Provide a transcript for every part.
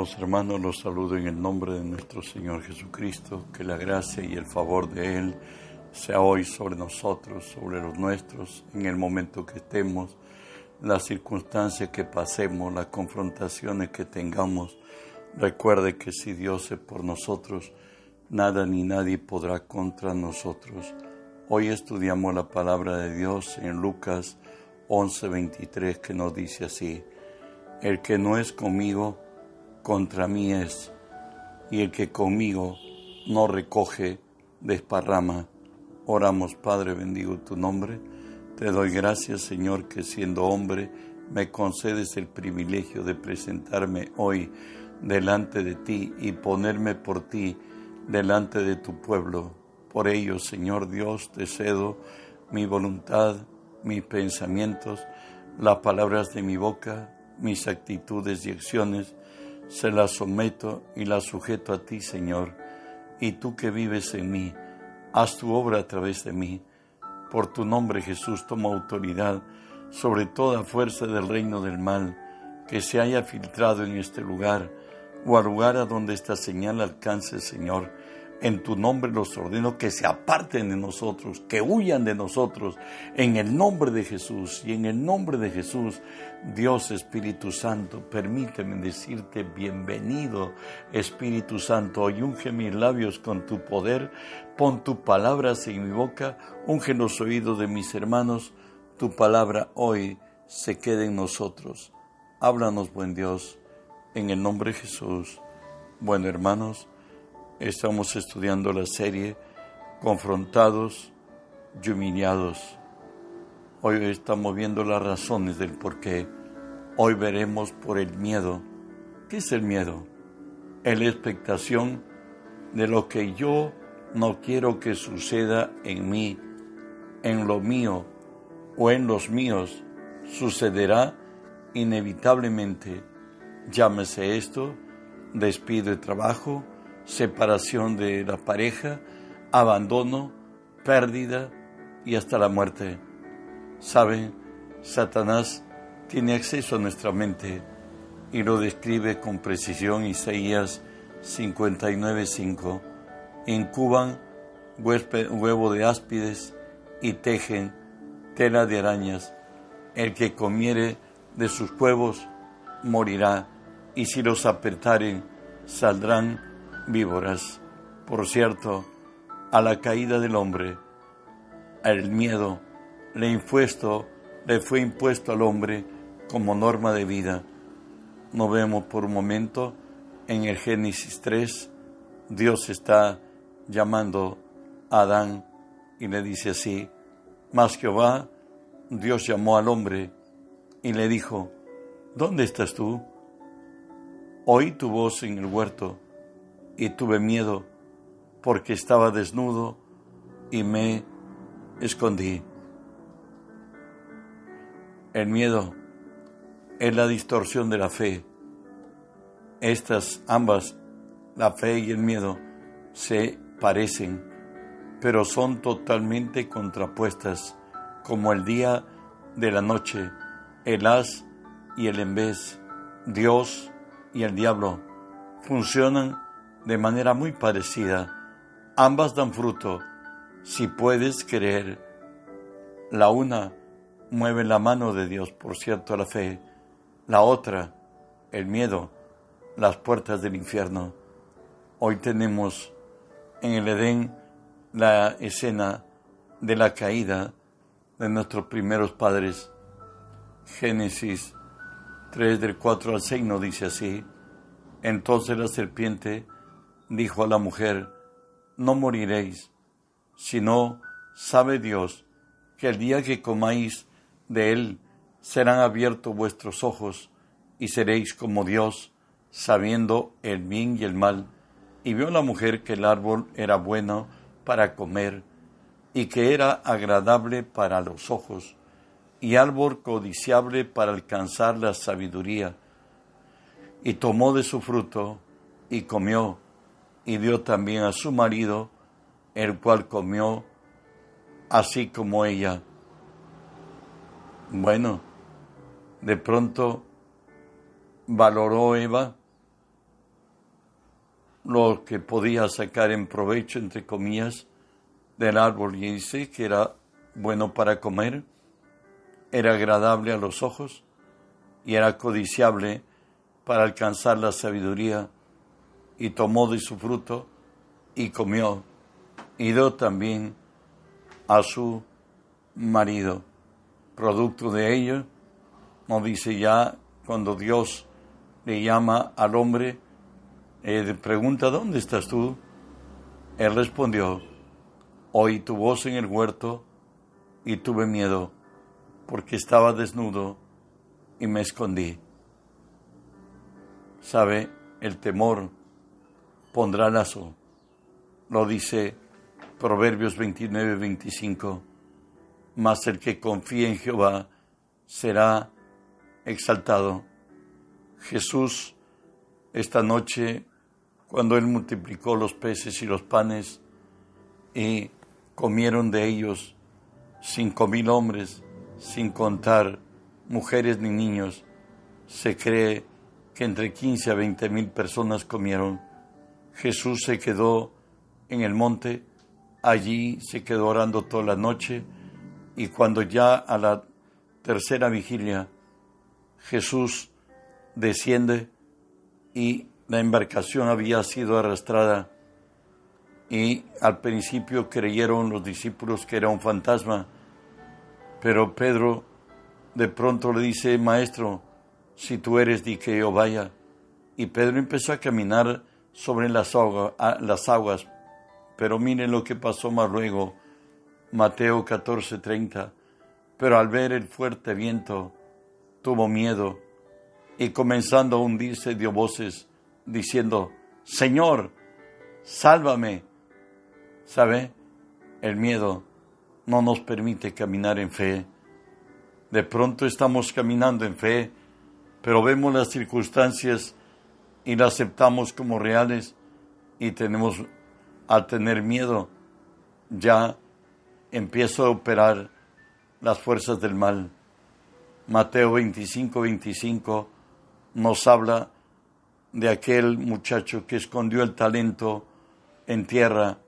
Amados hermanos, los saludo en el nombre de nuestro Señor Jesucristo, que la gracia y el favor de Él sea hoy sobre nosotros, sobre los nuestros, en el momento que estemos, las circunstancias que pasemos, las confrontaciones que tengamos. Recuerde que si Dios es por nosotros, nada ni nadie podrá contra nosotros. Hoy estudiamos la palabra de Dios en Lucas 11:23 que nos dice así, el que no es conmigo, contra mí es, y el que conmigo no recoge, desparrama. Oramos, Padre, bendigo tu nombre. Te doy gracias, Señor, que siendo hombre me concedes el privilegio de presentarme hoy delante de ti y ponerme por ti delante de tu pueblo. Por ello, Señor Dios, te cedo mi voluntad, mis pensamientos, las palabras de mi boca, mis actitudes y acciones, se las someto y las sujeto a ti, Señor, y tú que vives en mí, haz tu obra a través de mí. Por tu nombre, Jesús, toma autoridad sobre toda fuerza del reino del mal que se haya filtrado en este lugar o al lugar a donde esta señal alcance, Señor en tu nombre los ordeno que se aparten de nosotros, que huyan de nosotros, en el nombre de Jesús. Y en el nombre de Jesús, Dios Espíritu Santo, permíteme decirte bienvenido, Espíritu Santo. Hoy unge mis labios con tu poder, pon tu palabras en mi boca, unge los oídos de mis hermanos, tu palabra hoy se quede en nosotros. Háblanos, buen Dios, en el nombre de Jesús. Bueno, hermanos, Estamos estudiando la serie Confrontados y Humiliados. Hoy estamos viendo las razones del por qué. Hoy veremos por el miedo. ¿Qué es el miedo? Es la expectación de lo que yo no quiero que suceda en mí, en lo mío o en los míos. Sucederá inevitablemente. Llámese esto despido de trabajo, separación de la pareja, abandono, pérdida y hasta la muerte. ¿Saben? Satanás tiene acceso a nuestra mente y lo describe con precisión Isaías 59.5. Incuban huevo de áspides y tejen tela de arañas. El que comiere de sus huevos morirá, y si los apretaren saldrán víboras. Por cierto, a la caída del hombre, el miedo le, impuesto, le fue impuesto al hombre como norma de vida. No vemos por un momento en el Génesis 3, Dios está llamando a Adán y le dice así, mas Jehová, Dios llamó al hombre y le dijo, ¿dónde estás tú? Oí tu voz en el huerto y tuve miedo porque estaba desnudo y me escondí. El miedo es la distorsión de la fe. Estas ambas, la fe y el miedo, se parecen, pero son totalmente contrapuestas, como el día de la noche, el as y el en vez, Dios y el diablo, funcionan de manera muy parecida. Ambas dan fruto. Si puedes creer, la una mueve la mano de Dios, por cierto, la fe. La otra, el miedo, las puertas del infierno. Hoy tenemos en el Edén la escena de la caída de nuestros primeros padres. Génesis 3 del 4 al 6 nos dice así. Entonces la serpiente dijo a la mujer, no moriréis, sino sabe Dios que el día que comáis de él serán abiertos vuestros ojos y seréis como Dios, sabiendo el bien y el mal. Y vio la mujer que el árbol era bueno para comer y que era agradable para los ojos y árbol codiciable para alcanzar la sabiduría. Y tomó de su fruto y comió y dio también a su marido, el cual comió así como ella. Bueno, de pronto valoró Eva lo que podía sacar en provecho, entre comillas, del árbol y dice que era bueno para comer, era agradable a los ojos y era codiciable para alcanzar la sabiduría y tomó de su fruto y comió y dio también a su marido. Producto de ello, nos dice ya cuando Dios le llama al hombre, eh, pregunta, ¿dónde estás tú? Él respondió, oí tu voz en el huerto y tuve miedo porque estaba desnudo y me escondí. Sabe, el temor pondrá lazo. Lo dice Proverbios 29, 25. Mas el que confía en Jehová será exaltado. Jesús, esta noche, cuando Él multiplicó los peces y los panes y comieron de ellos cinco mil hombres, sin contar mujeres ni niños, se cree que entre 15 a 20 mil personas comieron. Jesús se quedó en el monte, allí se quedó orando toda la noche y cuando ya a la tercera vigilia Jesús desciende y la embarcación había sido arrastrada y al principio creyeron los discípulos que era un fantasma, pero Pedro de pronto le dice, Maestro, si tú eres, di que yo vaya. Y Pedro empezó a caminar sobre las, aguas, pero miren lo que pasó más luego, Mateo 14:30, pero al ver el fuerte viento, tuvo miedo y comenzando a hundirse dio voces diciendo, Señor, sálvame. ¿Sabe? El miedo no nos permite caminar en fe. De pronto estamos caminando en fe, pero vemos las circunstancias y las aceptamos como reales y tenemos, al tener miedo, ya empiezo a operar las fuerzas del mal. Mateo 25, 25 nos habla de aquel muchacho que escondió el talento en tierra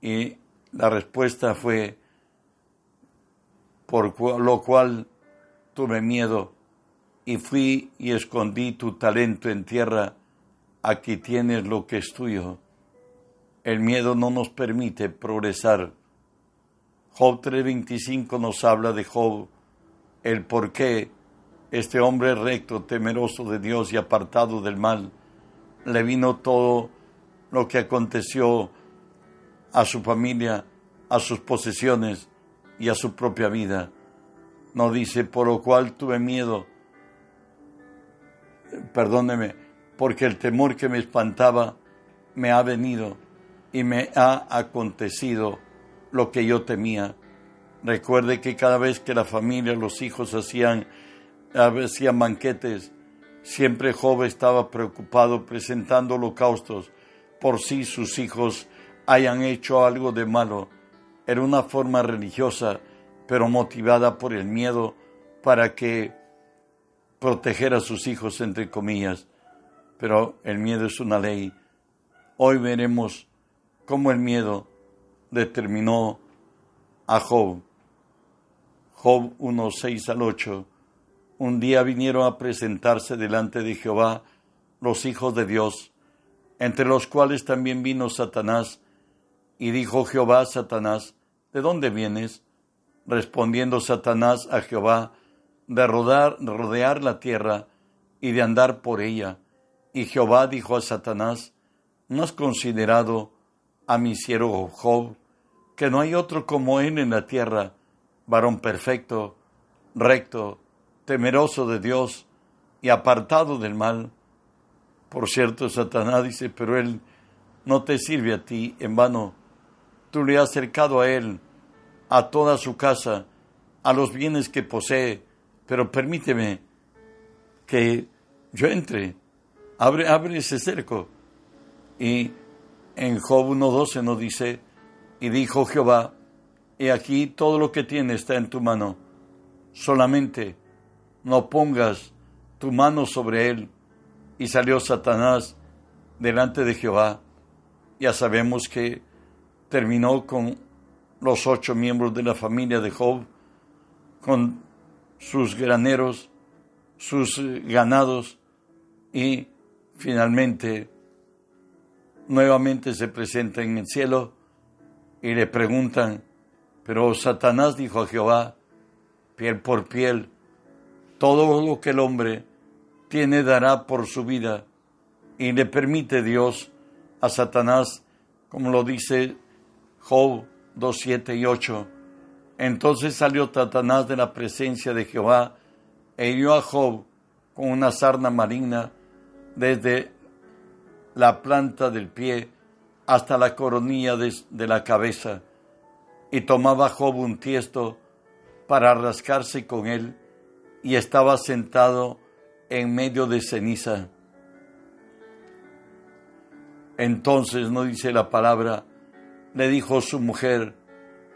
y la respuesta fue, por lo cual tuve miedo y fui y escondí tu talento en tierra, aquí tienes lo que es tuyo. El miedo no nos permite progresar. Job 3:25 nos habla de Job, el por qué este hombre recto, temeroso de Dios y apartado del mal, le vino todo lo que aconteció a su familia, a sus posesiones y a su propia vida. No dice, por lo cual tuve miedo, perdóneme, porque el temor que me espantaba me ha venido y me ha acontecido lo que yo temía. Recuerde que cada vez que la familia, los hijos hacían, hacían banquetes, siempre Job estaba preocupado presentando holocaustos por si sus hijos hayan hecho algo de malo. Era una forma religiosa pero motivada por el miedo para que proteger a sus hijos, entre comillas. Pero el miedo es una ley. Hoy veremos cómo el miedo determinó a Job. Job 1, 6 al 8. Un día vinieron a presentarse delante de Jehová los hijos de Dios, entre los cuales también vino Satanás, y dijo Jehová Satanás, ¿de dónde vienes? respondiendo Satanás a Jehová, de rodar, rodear la tierra y de andar por ella. Y Jehová dijo a Satanás, ¿no has considerado a mi siervo Job, que no hay otro como él en la tierra, varón perfecto, recto, temeroso de Dios y apartado del mal? Por cierto, Satanás dice, pero él no te sirve a ti en vano. Tú le has acercado a él a toda su casa, a los bienes que posee, pero permíteme que yo entre, abre, abre ese cerco. Y en Job 1.12 nos dice, y dijo Jehová, y aquí todo lo que tiene está en tu mano, solamente no pongas tu mano sobre él. Y salió Satanás delante de Jehová Ya sabemos que terminó con los ocho miembros de la familia de Job, con sus graneros, sus ganados y finalmente nuevamente se presenta en el cielo y le preguntan, pero Satanás dijo a Jehová, piel por piel, todo lo que el hombre tiene dará por su vida y le permite Dios a Satanás, como lo dice Job 2, 7 y 8. Entonces salió Satanás de la presencia de Jehová e hirió a Job con una sarna maligna desde la planta del pie hasta la coronilla de, la cabeza. Y tomaba Job un tiesto para rascarse con él y estaba sentado en medio de ceniza. Entonces, no dice la palabra, le dijo su mujer,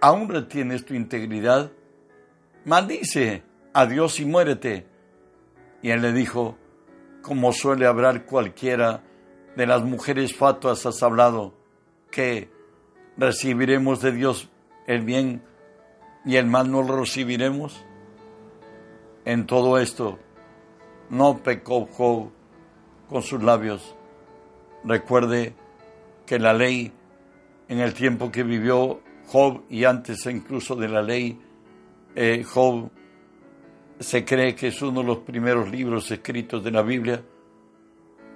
¿aún retienes tu integridad? Maldice a Dios y muérete. Y él le dijo, como suele hablar cualquiera de las mujeres fatuas has hablado, que recibiremos de Dios el bien y el mal no lo recibiremos. En todo esto, no pecó Job con sus labios. Recuerde que la ley, en el tiempo que vivió Job y antes incluso de la ley, eh, Job se cree que es uno de los primeros libros escritos de la Biblia.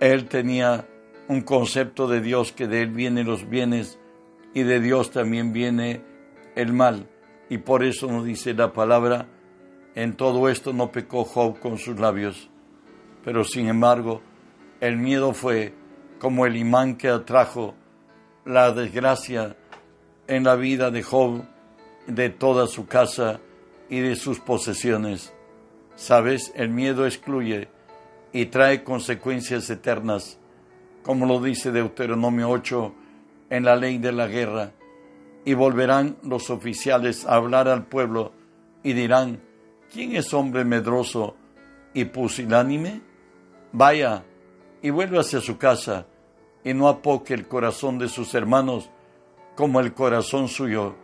Él tenía un concepto de Dios que de él vienen los bienes y de Dios también viene el mal. Y por eso nos dice la palabra, en todo esto no pecó Job con sus labios. Pero sin embargo, el miedo fue como el imán que atrajo la desgracia en la vida de Job, de toda su casa y de sus posesiones. Sabes, el miedo excluye y trae consecuencias eternas como lo dice Deuteronomio 8 en la ley de la guerra, y volverán los oficiales a hablar al pueblo y dirán, ¿quién es hombre medroso y pusilánime? Vaya y vuelva hacia su casa y no apoque el corazón de sus hermanos como el corazón suyo.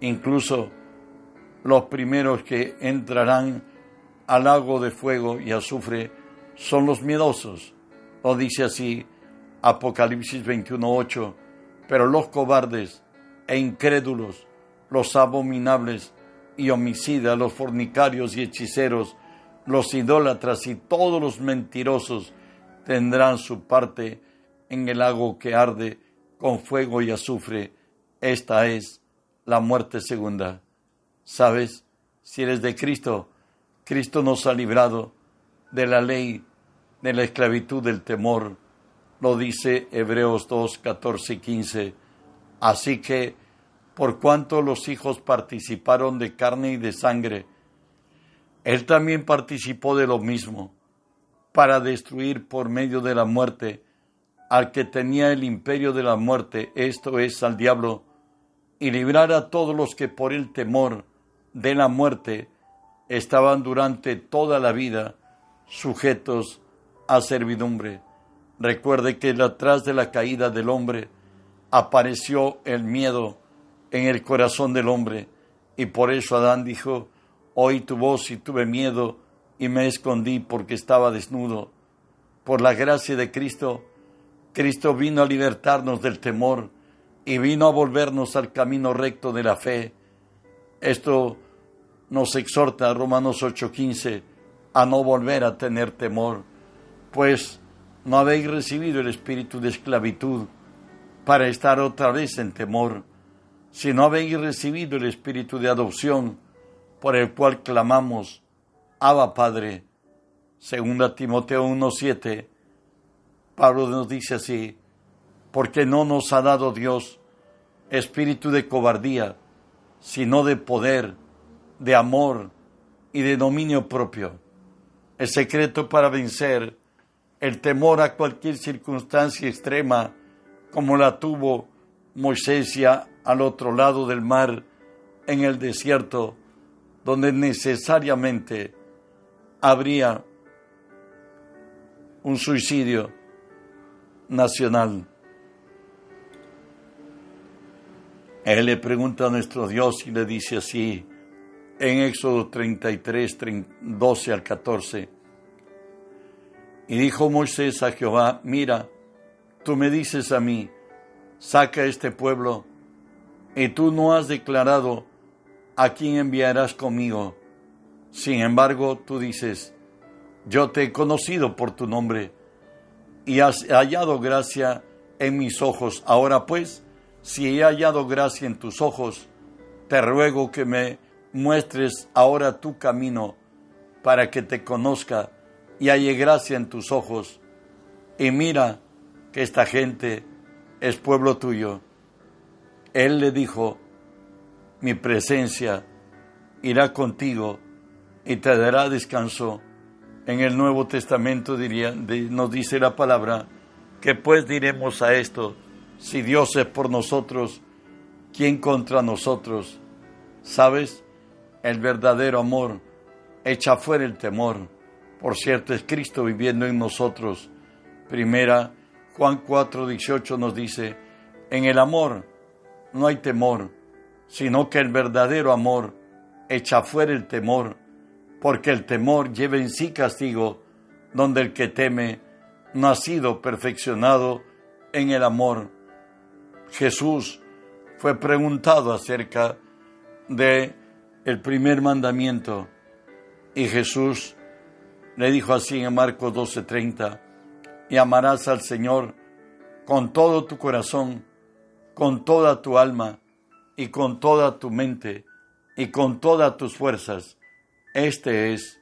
Incluso los primeros que entrarán al lago de fuego y azufre son los miedosos lo dice así Apocalipsis 21.8, pero los cobardes e incrédulos, los abominables y homicidas, los fornicarios y hechiceros, los idólatras y todos los mentirosos tendrán su parte en el lago que arde con fuego y azufre. Esta es la muerte segunda. ¿Sabes? Si eres de Cristo, Cristo nos ha librado de la ley de la esclavitud del temor, lo dice Hebreos 2, 14 y 15. Así que, por cuanto los hijos participaron de carne y de sangre, él también participó de lo mismo, para destruir por medio de la muerte al que tenía el imperio de la muerte, esto es, al diablo, y librar a todos los que por el temor de la muerte estaban durante toda la vida sujetos a servidumbre. Recuerde que atrás de la caída del hombre apareció el miedo en el corazón del hombre y por eso Adán dijo, oí tu voz y tuve miedo y me escondí porque estaba desnudo. Por la gracia de Cristo, Cristo vino a libertarnos del temor y vino a volvernos al camino recto de la fe. Esto nos exhorta Romanos 8:15 a no volver a tener temor pues no habéis recibido el espíritu de esclavitud para estar otra vez en temor, sino habéis recibido el espíritu de adopción por el cual clamamos, Abba Padre. Segunda Timoteo 1.7, Pablo nos dice así, porque no nos ha dado Dios espíritu de cobardía, sino de poder, de amor y de dominio propio. El secreto para vencer el temor a cualquier circunstancia extrema, como la tuvo Moisés ya al otro lado del mar, en el desierto, donde necesariamente habría un suicidio nacional. Él le pregunta a nuestro Dios y le dice así, en Éxodo 33, 12 al 14. Y dijo Moisés a Jehová, mira, tú me dices a mí, saca este pueblo, y tú no has declarado a quién enviarás conmigo. Sin embargo, tú dices, yo te he conocido por tu nombre, y has hallado gracia en mis ojos. Ahora pues, si he hallado gracia en tus ojos, te ruego que me muestres ahora tu camino para que te conozca y halle gracia en tus ojos. Y mira que esta gente es pueblo tuyo. Él le dijo, mi presencia irá contigo y te dará descanso. En el Nuevo Testamento diría, nos dice la palabra, que pues diremos a esto, si Dios es por nosotros, ¿quién contra nosotros? ¿Sabes? El verdadero amor echa fuera el temor. Por cierto, es Cristo viviendo en nosotros. Primera, Juan 4, 18 nos dice, en el amor no hay temor, sino que el verdadero amor echa fuera el temor, porque el temor lleva en sí castigo, donde el que teme no ha sido perfeccionado en el amor. Jesús fue preguntado acerca de el primer mandamiento y Jesús le dijo así en Marcos 12:30, y amarás al Señor con todo tu corazón, con toda tu alma y con toda tu mente y con todas tus fuerzas. Este es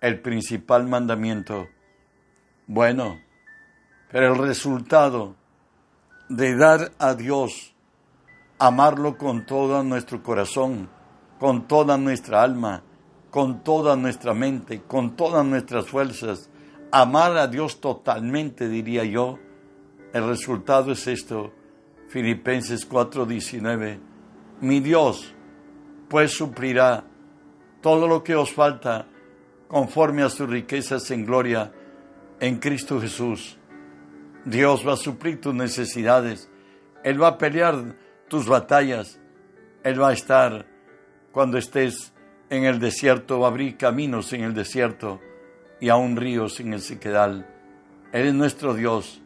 el principal mandamiento. Bueno, pero el resultado de dar a Dios, amarlo con todo nuestro corazón, con toda nuestra alma, con toda nuestra mente, con todas nuestras fuerzas, amar a Dios totalmente, diría yo, el resultado es esto, Filipenses 4:19, mi Dios pues suplirá todo lo que os falta conforme a sus riquezas en gloria en Cristo Jesús. Dios va a suplir tus necesidades. Él va a pelear tus batallas. Él va a estar cuando estés en el desierto, va a abrir caminos en el desierto y aún ríos en el sequedal. Él es nuestro Dios.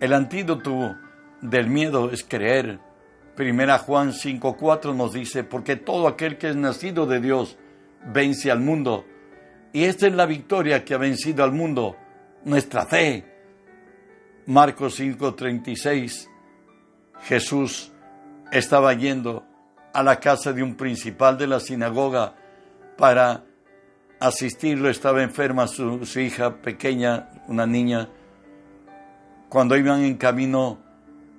El antídoto del miedo es creer. Primera Juan 5:4 nos dice, porque todo aquel que es nacido de Dios vence al mundo. Y esta es la victoria que ha vencido al mundo, nuestra fe. Marcos 5:36, Jesús estaba yendo a la casa de un principal de la sinagoga para asistirlo. Estaba enferma su, hija pequeña, una niña. Cuando iban en camino,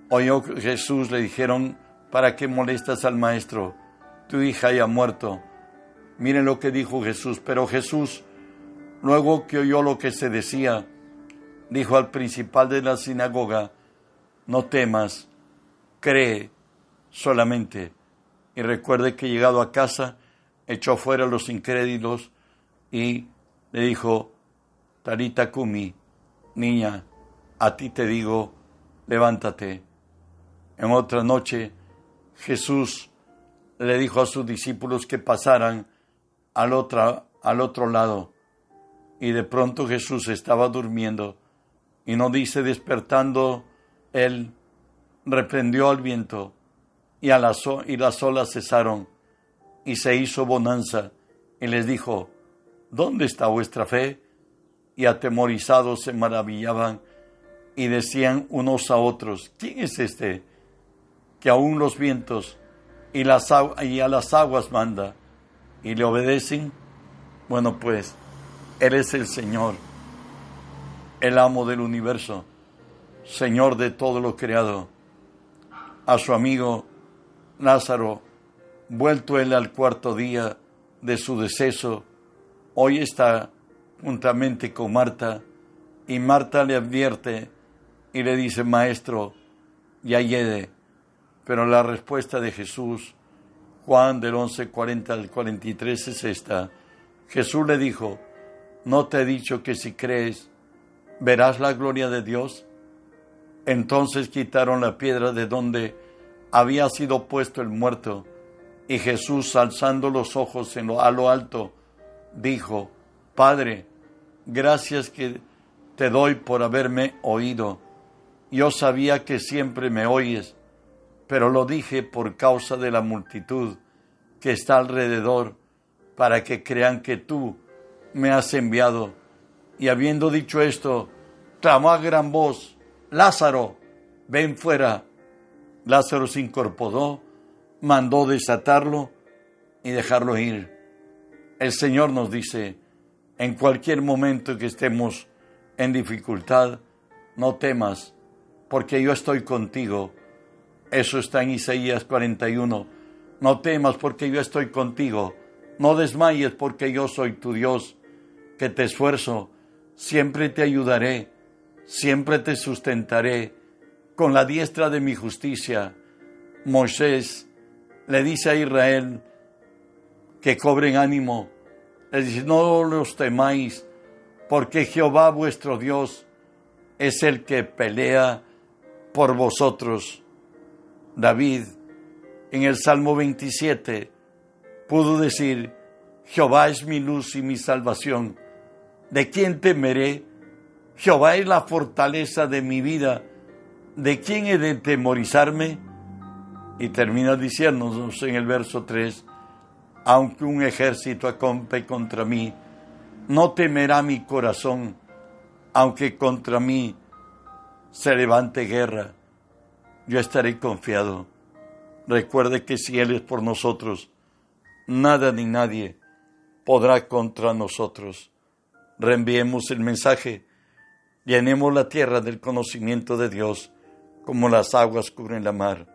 oyó Jesús, le dijeron, ¿para qué molestas al maestro? Tu hija ya ha muerto. Miren lo que dijo Jesús. Pero Jesús, luego que oyó lo que se decía, dijo al principal de la sinagoga, no temas, cree solamente. Y recuerde que llegado a casa, echó fuera a los incrédulos y le dijo, Tarita Kumi, niña, a ti te digo, levántate. En otra noche, Jesús le dijo a sus discípulos que pasaran al al otro lado. Y de pronto Jesús estaba durmiendo y no dice despertando, él reprendió al viento y, las olas cesaron y se hizo bonanza y les dijo, ¿dónde está vuestra fe? Y atemorizados se maravillaban y decían unos a otros, ¿quién es este que aún los vientos y, las, y a las aguas manda y le obedecen? Bueno, pues Él es el Señor el amo del universo, Señor de todo lo creado, a su amigo Lázaro, vuelto él al cuarto día de su deceso, hoy está juntamente con Marta, y Marta le advierte y le dice, Maestro, ya llegue. Pero la respuesta de Jesús, Juan del 11:40 al 43 es esta. Jesús le dijo, no te he dicho que si crees, verás la gloria de Dios. Entonces quitaron la piedra de donde había sido puesto el muerto, y Jesús, alzando los ojos en lo, a lo alto, dijo, Padre, gracias que te doy por haberme oído. Yo sabía que siempre me oyes, pero lo dije por causa de la multitud que está alrededor, para que crean que tú me has enviado. Y habiendo dicho esto, clamó a gran voz, Lázaro, ven fuera. Lázaro se incorporó, mandó desatarlo y dejarlo ir. El Señor nos dice, en cualquier momento que estemos en dificultad, no temas, porque yo estoy contigo. Eso está en Isaías 41. No temas porque yo estoy contigo. No desmayes porque yo soy tu Dios, que te esfuerzo, siempre te ayudaré, siempre te sustentaré con la diestra de mi justicia. Moisés le dice a Israel que cobren ánimo. Le dice, no los temáis, porque Jehová vuestro Dios es el que pelea por vosotros. David, en el Salmo 27, pudo decir, Jehová es mi luz y mi salvación. ¿De quién temeré? Jehová es la fortaleza de mi vida. ¿De quién he de temorizarme? Y termina diciéndonos en el verso 3, aunque un ejército acompe contra mí, no temerá mi corazón, aunque contra mí se levante guerra, yo estaré confiado. Recuerde que si Él es por nosotros, nada ni nadie podrá contra nosotros. Reenviemos el mensaje, llenemos la tierra del conocimiento de Dios, como las aguas cubren la mar